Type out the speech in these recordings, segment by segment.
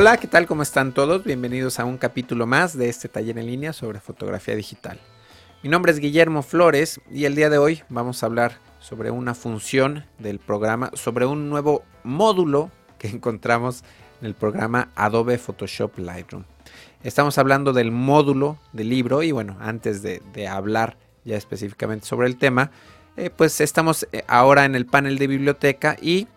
Hola, ¿qué tal? ¿Cómo están todos? Bienvenidos a un capítulo más de este taller en línea sobre fotografía digital. Mi nombre es Guillermo Flores y el día de hoy vamos a hablar sobre una función del programa, sobre un nuevo módulo que encontramos en el programa Adobe Photoshop Lightroom. Estamos hablando del módulo del libro y bueno, antes de, hablar ya específicamente sobre el tema, eh, pues estamos eh, ahora en el panel de biblioteca y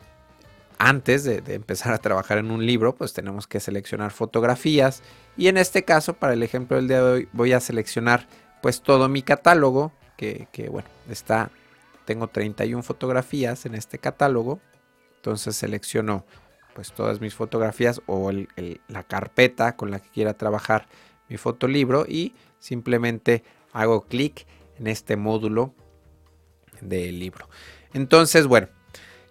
antes de, empezar a trabajar en un libro, pues tenemos que seleccionar fotografías. Y en este caso, para el ejemplo del día de hoy, voy a seleccionar pues todo mi catálogo, que, bueno, está, tengo 31 fotografías en este catálogo. Entonces selecciono pues todas mis fotografías o la carpeta con la que quiera trabajar mi fotolibro y simplemente hago clic en este módulo del libro. Entonces, bueno,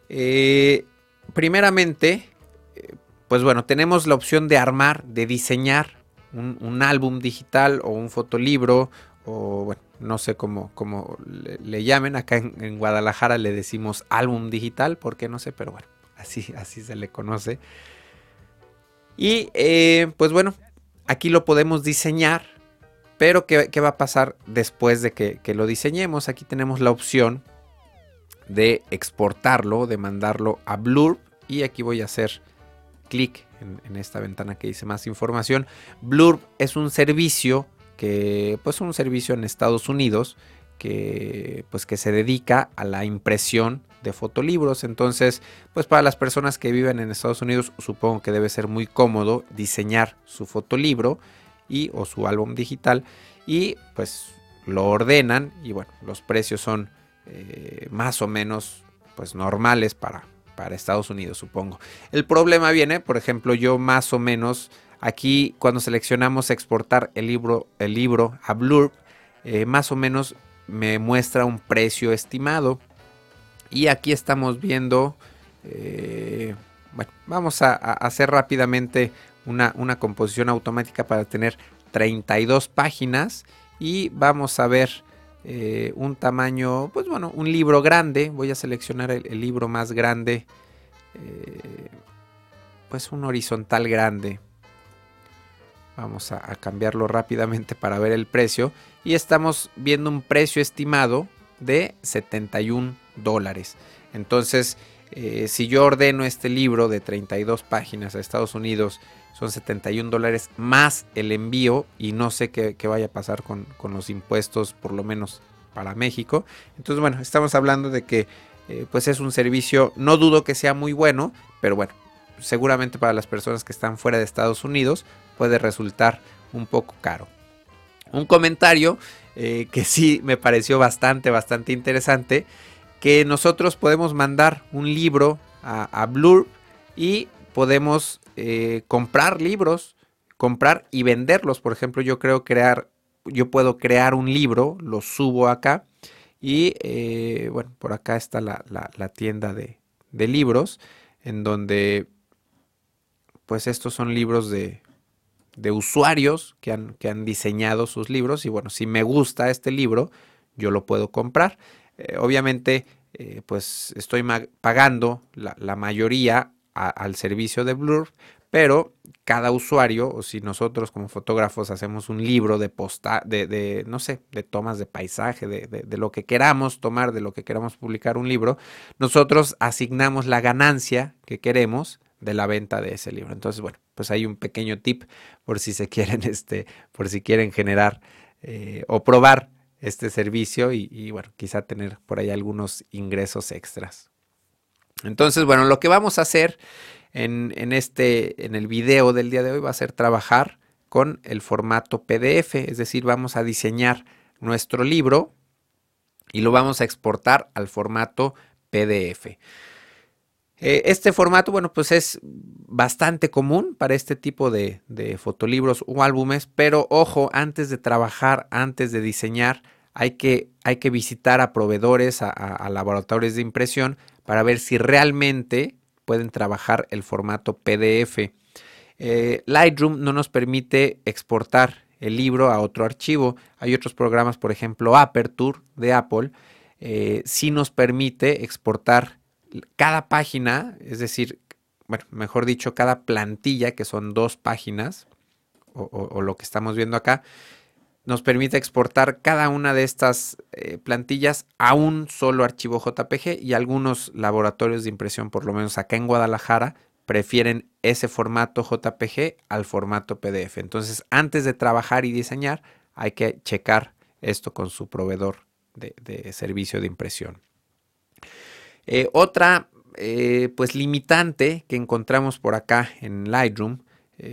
eh, primeramente, eh, pues bueno, tenemos la opción de armar, de diseñar un, álbum digital o un fotolibro o bueno, no sé cómo, cómo le, llamen. Acá en, Guadalajara le decimos álbum digital, porque no sé, pero bueno, así, así se le conoce. Y eh, pues bueno, aquí lo podemos diseñar, pero ¿qué, va a pasar después de que, que, lo diseñemos? Aquí tenemos la opción de exportarlo, de mandarlo a Blurb. Y aquí voy a hacer clic en, esta ventana que dice más información. Blurb es un servicio que, pues un servicio en Estados Unidos que, pues que se dedica a la impresión de fotolibros. Entonces, pues para las personas que viven en Estados Unidos, supongo que debe ser muy cómodo diseñar su fotolibro y o su álbum digital y pues lo ordenan y bueno, los precios son eh, más o menos pues normales para, para Estados Unidos, supongo. El problema viene, por ejemplo, yo más o menos aquí cuando seleccionamos exportar el libro, el libro a Blurb, eh, más o menos me muestra un precio estimado. Y aquí estamos viendo, eh, bueno, vamos a, hacer rápidamente una, una composición automática para tener 32 páginas y vamos a ver eh, un tamaño, pues bueno, un libro grande. Voy a seleccionar el, libro más grande. Eh, pues un horizontal grande. Vamos a, cambiarlo rápidamente para ver el precio. Y estamos viendo un precio estimado de 71 dólares. Entonces, eh, si yo ordeno este libro de 32 páginas a Estados Unidos son 71 dólares más el envío y no sé qué, vaya a pasar con, los impuestos, por lo menos para México. Entonces, bueno, estamos hablando de que eh, pues es un servicio, no dudo que sea muy bueno, pero bueno, seguramente para las personas que están fuera de Estados Unidos puede resultar un poco caro. Un comentario eh, que sí me pareció bastante, bastante interesante, que nosotros podemos mandar un libro a, a Blur y podemos eh, comprar libros, comprar y venderlos. Por ejemplo, yo creo crear, yo puedo crear un libro, lo subo acá y eh, bueno, por acá está la, tienda de, libros en donde pues estos son libros de, usuarios que han, que han, diseñado sus libros y bueno, si me gusta este libro, yo lo puedo comprar. Eh, obviamente, pues estoy pagando la, la mayoría al servicio de Blur, pero cada usuario, o si nosotros como fotógrafos hacemos un libro de posta, de, no sé, de tomas de paisaje, de, de, lo que queramos tomar, de lo que queramos publicar un libro, nosotros asignamos la ganancia que queremos de la venta de ese libro. Entonces, bueno, pues hay un pequeño tip por si se quieren, este, por si quieren generar eh, o probar este servicio y bueno, quizá tener por ahí algunos ingresos extras. Entonces, bueno, lo que vamos a hacer en, este, en el video del día de hoy va a ser trabajar con el formato PDF, es decir, vamos a diseñar nuestro libro y lo vamos a exportar al formato PDF. Eh, este formato, bueno, pues es bastante común para este tipo de, fotolibros o álbumes, pero ojo, antes de trabajar, antes de diseñar, hay que, hay que visitar a proveedores, a laboratorios de impresión para ver si realmente pueden trabajar el formato PDF. Eh, Lightroom no nos permite exportar el libro a otro archivo. Hay otros programas, por ejemplo, Aperture de Apple, eh, sí nos permite exportar cada página, es decir, bueno, mejor dicho, cada plantilla, que son dos páginas, o, lo que estamos viendo acá, nos permite exportar cada una de estas eh, plantillas a un solo archivo JPG y algunos laboratorios de impresión, por lo menos acá en Guadalajara, prefieren ese formato JPG al formato PDF. Entonces, antes de trabajar y diseñar, hay que checar esto con su proveedor de, servicio de impresión. Eh, otra eh, pues limitante que encontramos por acá en Lightroom,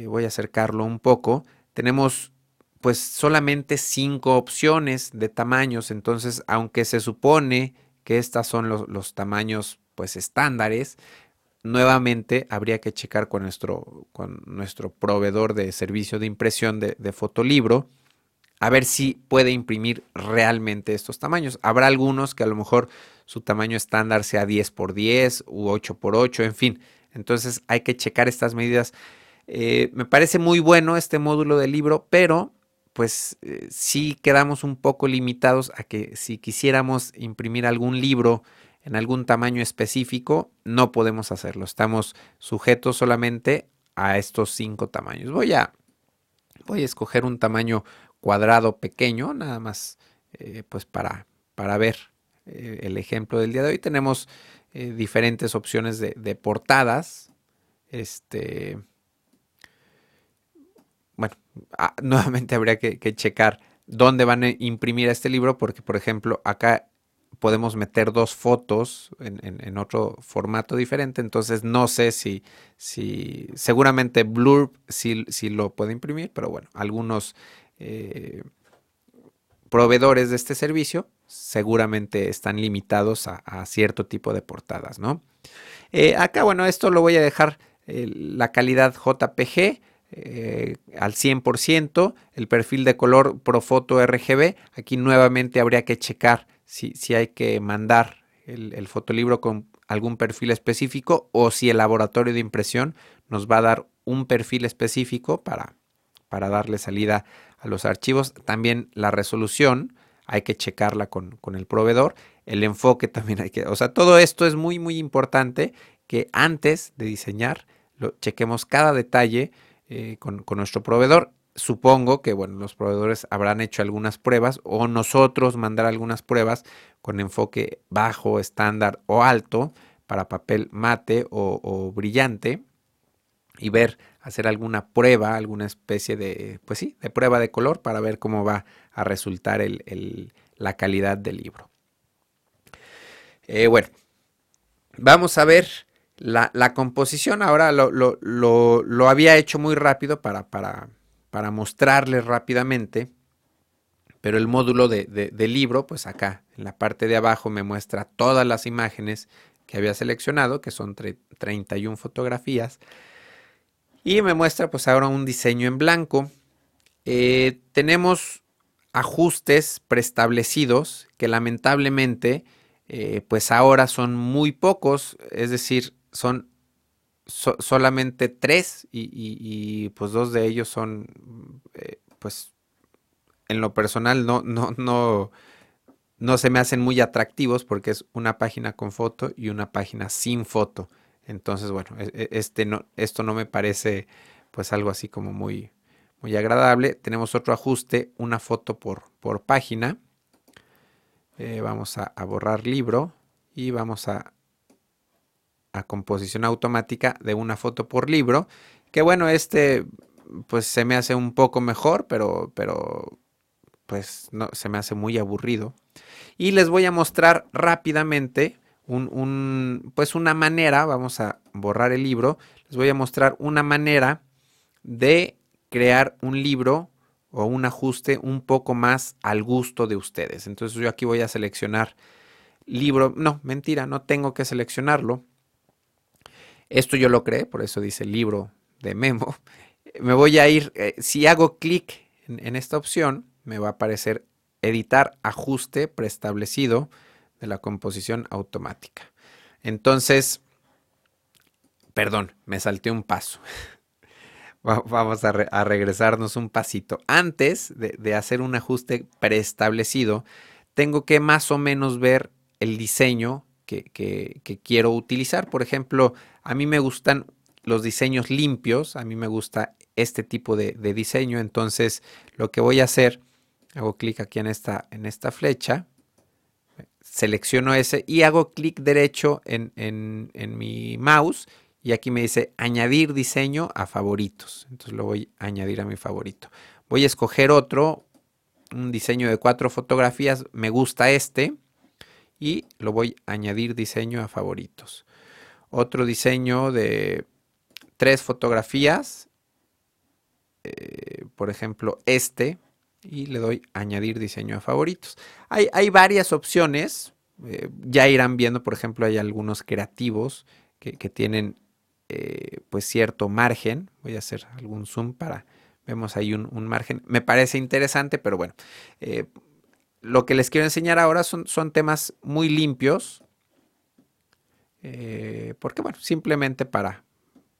voy a acercarlo un poco, tenemos pues solamente cinco opciones de tamaños, entonces aunque se supone que estas son los, tamaños pues estándares, nuevamente habría que checar con nuestro, con nuestro proveedor de servicio de impresión de, de fotolibro a ver si puede imprimir realmente estos tamaños. Habrá algunos que a lo mejor su tamaño estándar sea 10 por 10 u 8 por 8, en fin. Entonces hay que checar estas medidas. Eh, me parece muy bueno este módulo del libro, pero pues eh, sí quedamos un poco limitados a que si quisiéramos imprimir algún libro en algún tamaño específico, no podemos hacerlo. Estamos sujetos solamente a estos cinco tamaños. Voy a, voy a escoger un tamaño cuadrado pequeño, nada más eh, pues para, para ver eh, el ejemplo del día de hoy. Tenemos diferentes opciones de, portadas. Este, bueno, ah, nuevamente habría que, checar dónde van a imprimir este libro, porque por ejemplo acá podemos meter dos fotos en, otro formato diferente, entonces no sé si, si seguramente Blurb sí, sí, lo puede imprimir, pero bueno, algunos eh, proveedores de este servicio seguramente están limitados a, cierto tipo de portadas, ¿no? Eh, acá, bueno, esto lo voy a dejar eh, la calidad JPG al 100%, el perfil de color Profoto RGB. Aquí nuevamente habría que checar si, si hay que mandar el, el, fotolibro con algún perfil específico o si el laboratorio de impresión nos va a dar un perfil específico para, para darle salida a los archivos. También la resolución hay que checarla con, el proveedor. El enfoque también hay que... O sea, todo esto es muy, muy importante que antes de diseñar lo, chequemos cada detalle eh, con, nuestro proveedor. Supongo que bueno, los proveedores habrán hecho algunas pruebas o nosotros mandar algunas pruebas con enfoque bajo, estándar o alto para papel mate o brillante y ver, hacer alguna prueba, alguna especie de, pues sí, de prueba de color para ver cómo va a resultar la calidad del libro. Eh, bueno, vamos a ver la, composición. Ahora lo, había hecho muy rápido para, para, para mostrarles rápidamente, pero el módulo de, del libro, pues acá en la parte de abajo me muestra todas las imágenes que había seleccionado, que son 31 fotografías. Y me muestra pues ahora un diseño en blanco. Eh, tenemos ajustes preestablecidos que lamentablemente eh, pues ahora son muy pocos, es decir, son solamente tres y, pues dos de ellos son eh, pues en lo personal no, no, no, no se me hacen muy atractivos porque es una página con foto y una página sin foto. Entonces, bueno, e, e, este no, esto no me parece pues algo así como muy, muy agradable. Tenemos otro ajuste, una foto por, por página. Eh, vamos a, borrar libro y vamos a, composición automática de una foto por libro. Que bueno, este pues se me hace un poco mejor, pero, pero pues no, se me hace muy aburrido. Y les voy a mostrar rápidamente un, pues una manera, vamos a borrar el libro, les voy a mostrar una manera de crear un libro o un ajuste un poco más al gusto de ustedes. Entonces yo aquí voy a seleccionar libro, no, mentira, no tengo que seleccionarlo. Esto yo lo creé, por eso dice libro de memo. Me voy a ir, eh, si hago clic en esta opción, me va a aparecer editar ajuste preestablecido de la composición automática. Entonces, perdón, me salté un paso. Vamos a, regresarnos un pasito. Antes de, hacer un ajuste preestablecido, tengo que más o menos ver el diseño que, quiero utilizar. Por ejemplo, a mí me gustan los diseños limpios. A mí me gusta este tipo de, diseño. Entonces lo que voy a hacer, hago clic aquí en esta, en esta flecha, selecciono ese y hago clic derecho en, en mi mouse y aquí me dice añadir diseño a favoritos. Entonces lo voy a añadir a mi favorito. Voy a escoger otro, un diseño de cuatro fotografías. Me gusta este y lo voy a añadir diseño a favoritos. Otro diseño de tres fotografías. Eh, por ejemplo, este. Y le doy añadir diseño a favoritos. Hay, hay varias opciones. Eh, ya irán viendo, por ejemplo, hay algunos creativos que, que tienen eh, pues cierto margen. Voy a hacer algún zoom para, vemos ahí un, margen. Me parece interesante, pero bueno, lo que les quiero enseñar ahora son, son temas muy limpios. Eh, porque bueno, simplemente para,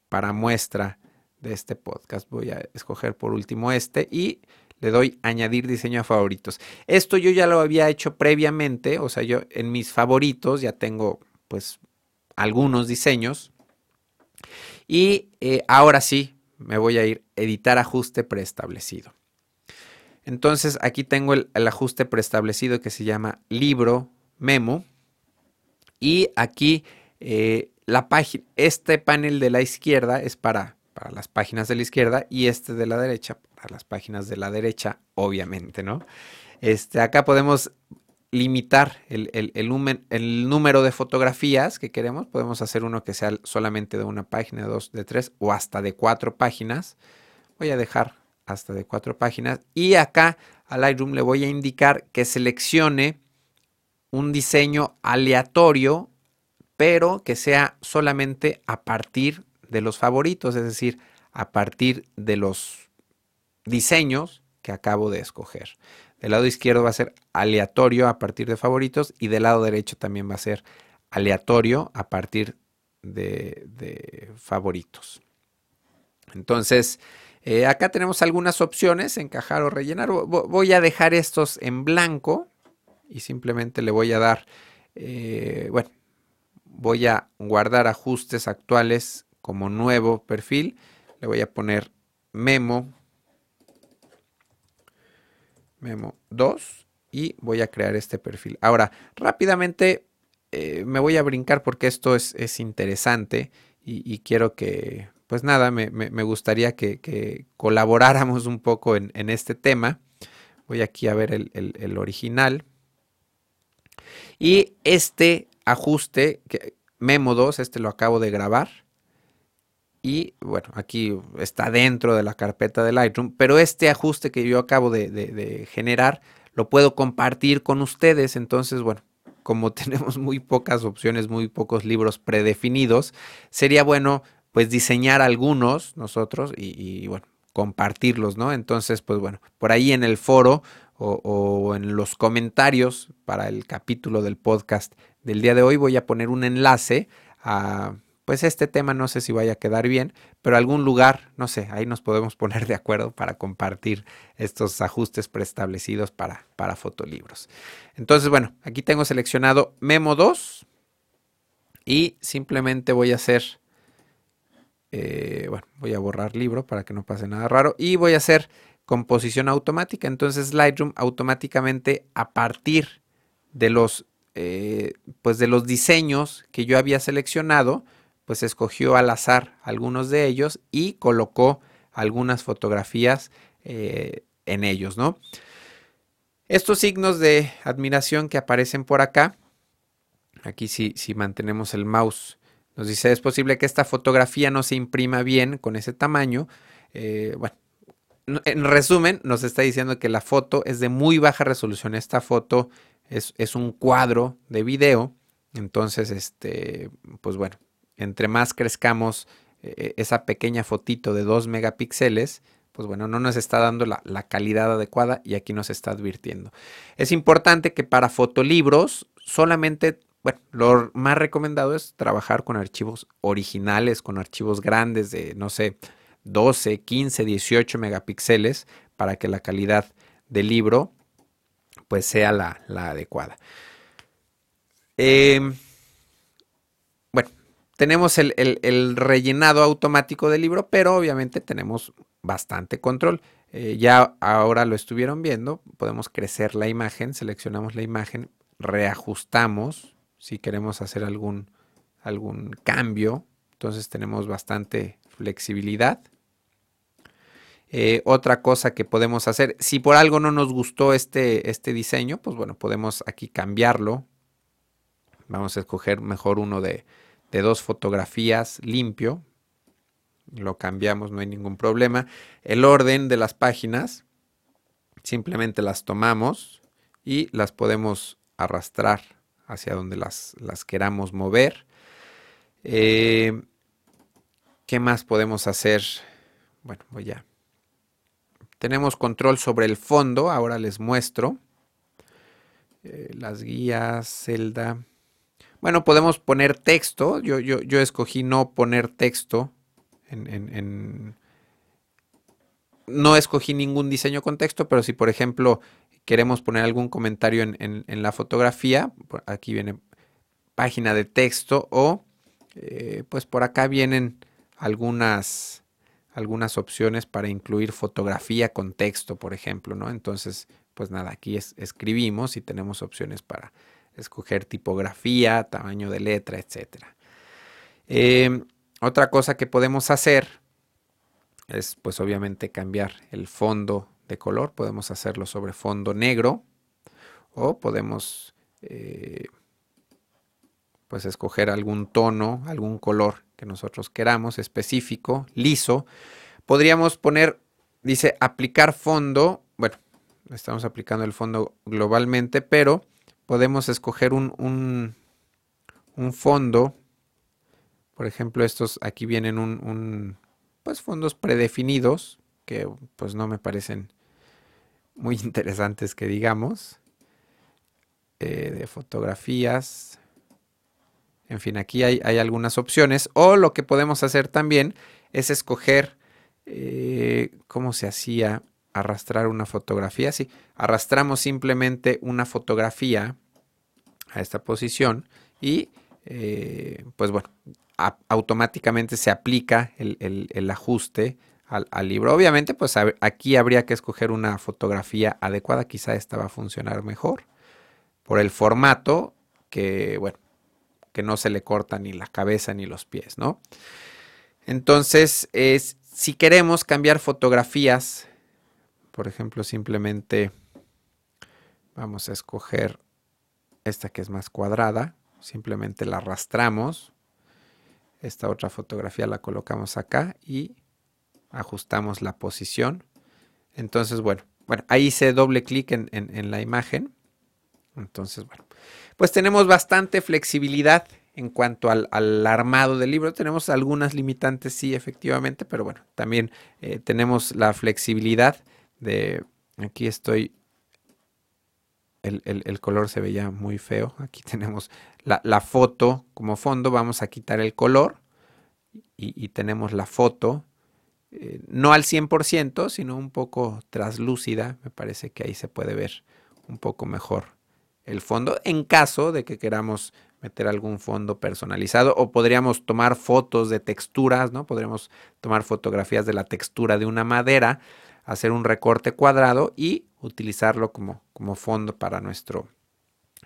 para muestra de este podcast voy a escoger por último este y le doy añadir diseño a favoritos. Esto yo ya lo había hecho previamente, o sea, yo en mis favoritos ya tengo pues algunos diseños y eh, ahora sí, me voy a ir editar ajuste preestablecido. Entonces aquí tengo el, ajuste preestablecido que se llama libro memo. Y aquí eh, la página, este panel de la izquierda es para, para las páginas de la izquierda y este de la derecha para las páginas de la derecha, obviamente, ¿no? Este, acá podemos limitar el, el, número de fotografías que queremos. Podemos hacer uno que sea solamente de una página, de dos, de tres o hasta de cuatro páginas. Voy a dejar hasta de cuatro páginas. Y acá a Lightroom le voy a indicar que seleccione un diseño aleatorio, pero que sea solamente a partir de los favoritos, es decir, a partir de los diseños que acabo de escoger. Del lado izquierdo va a ser aleatorio a partir de favoritos y del lado derecho también va a ser aleatorio a partir de, favoritos. Entonces, eh, acá tenemos algunas opciones, encajar o rellenar. Voy a dejar estos en blanco y simplemente le voy a dar, eh, bueno, voy a guardar ajustes actuales como nuevo perfil. Le voy a poner memo Memo 2 y voy a crear este perfil. Ahora, rápidamente eh, me voy a brincar porque esto es, interesante y, quiero que, pues nada, me, gustaría que, colaboráramos un poco en, este tema. Voy aquí a ver el, el original. Y este ajuste, que, Memo 2, este lo acabo de grabar y bueno, aquí está dentro de la carpeta de Lightroom, pero este ajuste que yo acabo de, generar lo puedo compartir con ustedes. Entonces, bueno, como tenemos muy pocas opciones, muy pocos libros predefinidos, sería bueno pues diseñar algunos nosotros y, bueno, compartirlos, ¿no? Entonces, pues bueno, por ahí en el foro o, en los comentarios para el capítulo del podcast del día de hoy voy a poner un enlace a pues este tema no sé si vaya a quedar bien, pero algún lugar, no sé, ahí nos podemos poner de acuerdo para compartir estos ajustes preestablecidos para, para fotolibros. Entonces, bueno, aquí tengo seleccionado Memo 2 y simplemente voy a hacer, eh, bueno, voy a borrar libro para que no pase nada raro y voy a hacer composición automática. Entonces Lightroom automáticamente a partir de los, eh, pues de los diseños que yo había seleccionado, pues escogió al azar algunos de ellos y colocó algunas fotografías eh, en ellos, ¿no? Estos signos de admiración que aparecen por acá, aquí si, si mantenemos el mouse, nos dice es posible que esta fotografía no se imprima bien con ese tamaño. Eh, bueno, en resumen, nos está diciendo que la foto es de muy baja resolución. Esta foto es, es un cuadro de video. Entonces, este, pues bueno, entre más crezcamos eh, esa pequeña fotito de 2 megapíxeles, pues bueno, no nos está dando la, calidad adecuada y aquí nos está advirtiendo. Es importante que para fotolibros solamente, bueno, lo más recomendado es trabajar con archivos originales, con archivos grandes de, no sé, 12, 15, 18 megapíxeles para que la calidad del libro pues sea la, adecuada. Eh, tenemos el, rellenado automático del libro, pero obviamente tenemos bastante control. Eh, ya ahora lo estuvieron viendo, podemos crecer la imagen, seleccionamos la imagen, reajustamos si queremos hacer algún, algún cambio, entonces tenemos bastante flexibilidad. Eh, otra cosa que podemos hacer, si por algo no nos gustó este, este diseño, pues bueno, podemos aquí cambiarlo. Vamos a escoger mejor uno de, de dos fotografías limpio. Lo cambiamos, no hay ningún problema. El orden de las páginas, simplemente las tomamos y las podemos arrastrar hacia donde las, queramos mover. Eh, ¿Qué más podemos hacer? Bueno, voy a... Tenemos control sobre el fondo, ahora les muestro. Eh, las guías, celda. Bueno, podemos poner texto. Yo, yo, yo escogí no poner texto No escogí ningún diseño con texto, pero si por ejemplo queremos poner algún comentario en, la fotografía, aquí viene página de texto o eh, pues por acá vienen algunas, algunas opciones para incluir fotografía con texto, por ejemplo, ¿no? Entonces, pues nada, aquí escribimos y tenemos opciones para escoger tipografía, tamaño de letra, etc. Em, otra cosa que podemos hacer es pues obviamente cambiar el fondo de color. Podemos hacerlo sobre fondo negro o podemos eh, pues escoger algún tono, algún color que nosotros queramos específico, liso. Podríamos poner, dice aplicar fondo. Bueno, estamos aplicando el fondo globalmente, pero podemos escoger un, un, fondo. Por ejemplo, estos aquí vienen un, pues fondos predefinidos que pues no me parecen muy interesantes que digamos. Eh, de fotografías. En fin, aquí hay, algunas opciones. O lo que podemos hacer también es escoger eh, cómo se hacía arrastrar una fotografía. Si arrastramos simplemente una fotografía a esta posición y eh, pues bueno, automáticamente se aplica el, ajuste al, libro. Obviamente pues aquí habría que escoger una fotografía adecuada, quizá esta va a funcionar mejor por el formato que bueno, que no se le corta ni la cabeza ni los pies, ¿no? Entonces, es, si queremos cambiar fotografías por ejemplo, simplemente vamos a escoger esta que es más cuadrada. Simplemente la arrastramos. Esta otra fotografía la colocamos acá y ajustamos la posición. Entonces, bueno, bueno ahí hice doble clic en, la imagen. Entonces, bueno, pues tenemos bastante flexibilidad en cuanto al, armado del libro. Tenemos algunas limitantes, sí, efectivamente, pero bueno, también eh, tenemos la flexibilidad de aquí estoy el, color se veía muy feo aquí tenemos la, foto como fondo vamos a quitar el color y, tenemos la foto eh, no al 100% sino un poco traslúcida me parece que ahí se puede ver un poco mejor el fondo en caso de que queramos meter algún fondo personalizado o podríamos tomar fotos de texturas, ¿no? Podríamos tomar fotografías de la textura de una madera hacer un recorte cuadrado y utilizarlo como, como fondo para nuestro,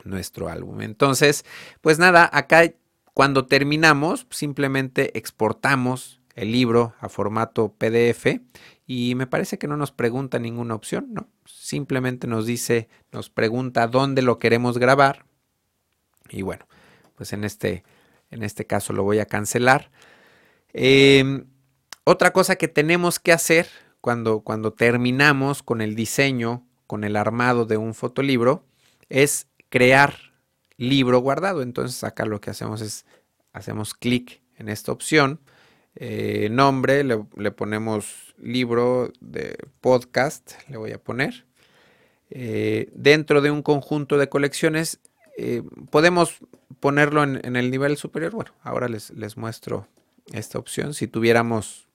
nuestro álbum. Entonces, pues nada, acá cuando terminamos simplemente exportamos el libro a formato PDF y me parece que no nos pregunta ninguna opción, ¿no? Simplemente nos dice, nos pregunta dónde lo queremos grabar y bueno, pues en este, en este caso lo voy a cancelar. Em, otra cosa que tenemos que hacer cuando, cuando terminamos con el diseño, con el armado de un fotolibro, es crear libro guardado. Entonces acá lo que hacemos es, hacemos clic en esta opción, eh, nombre, le, ponemos libro de podcast, le voy a poner. Eh, dentro de un conjunto de colecciones, eh, podemos ponerlo en, en, el nivel superior. Bueno, ahora les, les muestro esta opción. Si tuviéramos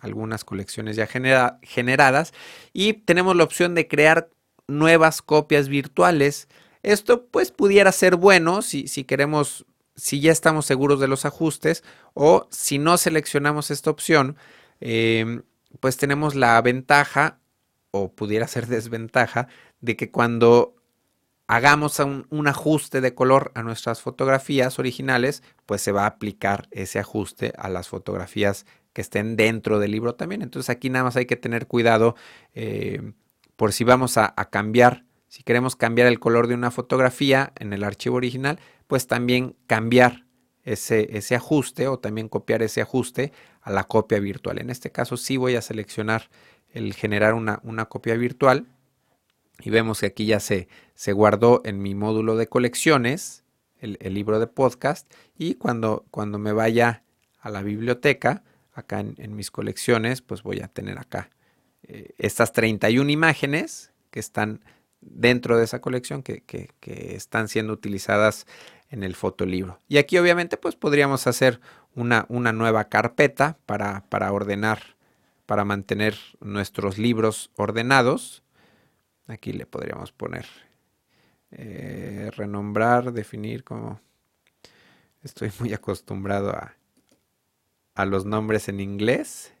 algunas colecciones ya generadas y tenemos la opción de crear nuevas copias virtuales. Esto pues pudiera ser bueno si, si queremos si ya estamos seguros de los ajustes o si no seleccionamos esta opción, em, pues tenemos la ventaja o pudiera ser desventaja de que cuando hagamos un, ajuste de color a nuestras fotografías originales, pues se va a aplicar ese ajuste a las fotografías que estén dentro del libro también. Entonces aquí nada más hay que tener cuidado eh, por si vamos a, cambiar, si queremos cambiar el color de una fotografía en el archivo original, pues también cambiar ese, ese ajuste o también copiar ese ajuste a la copia virtual. En este caso sí voy a seleccionar el generar una, una copia virtual y vemos que aquí ya se, se guardó en mi módulo de colecciones el, libro de podcast y cuando, cuando me vaya a la biblioteca acá en, mis colecciones, pues voy a tener acá eh, estas 31 imágenes que están dentro de esa colección que, están siendo utilizadas en el fotolibro. Y aquí obviamente pues podríamos hacer una, una nueva carpeta para, para, ordenar, para mantener nuestros libros ordenados. Aquí le podríamos poner eh, renombrar, definir como... Estoy muy acostumbrado a, a los nombres en inglés.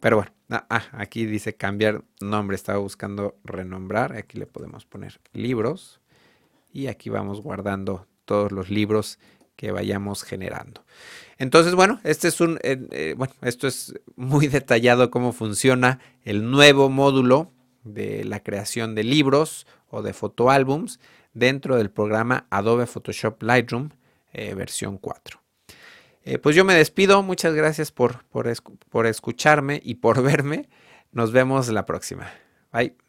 Pero bueno, ah, ah, aquí dice cambiar nombre. Estaba buscando renombrar. Aquí le podemos poner libros. Y aquí vamos guardando todos los libros que vayamos generando. Entonces, bueno, este es un, eh, bueno, esto es muy detallado cómo funciona el nuevo módulo de la creación de libros o de fotoálbums dentro del programa Adobe Photoshop Lightroom eh, versión 4. Eh, pues yo me despido, muchas gracias por, por escucharme y por verme. Nos vemos la próxima. Bye.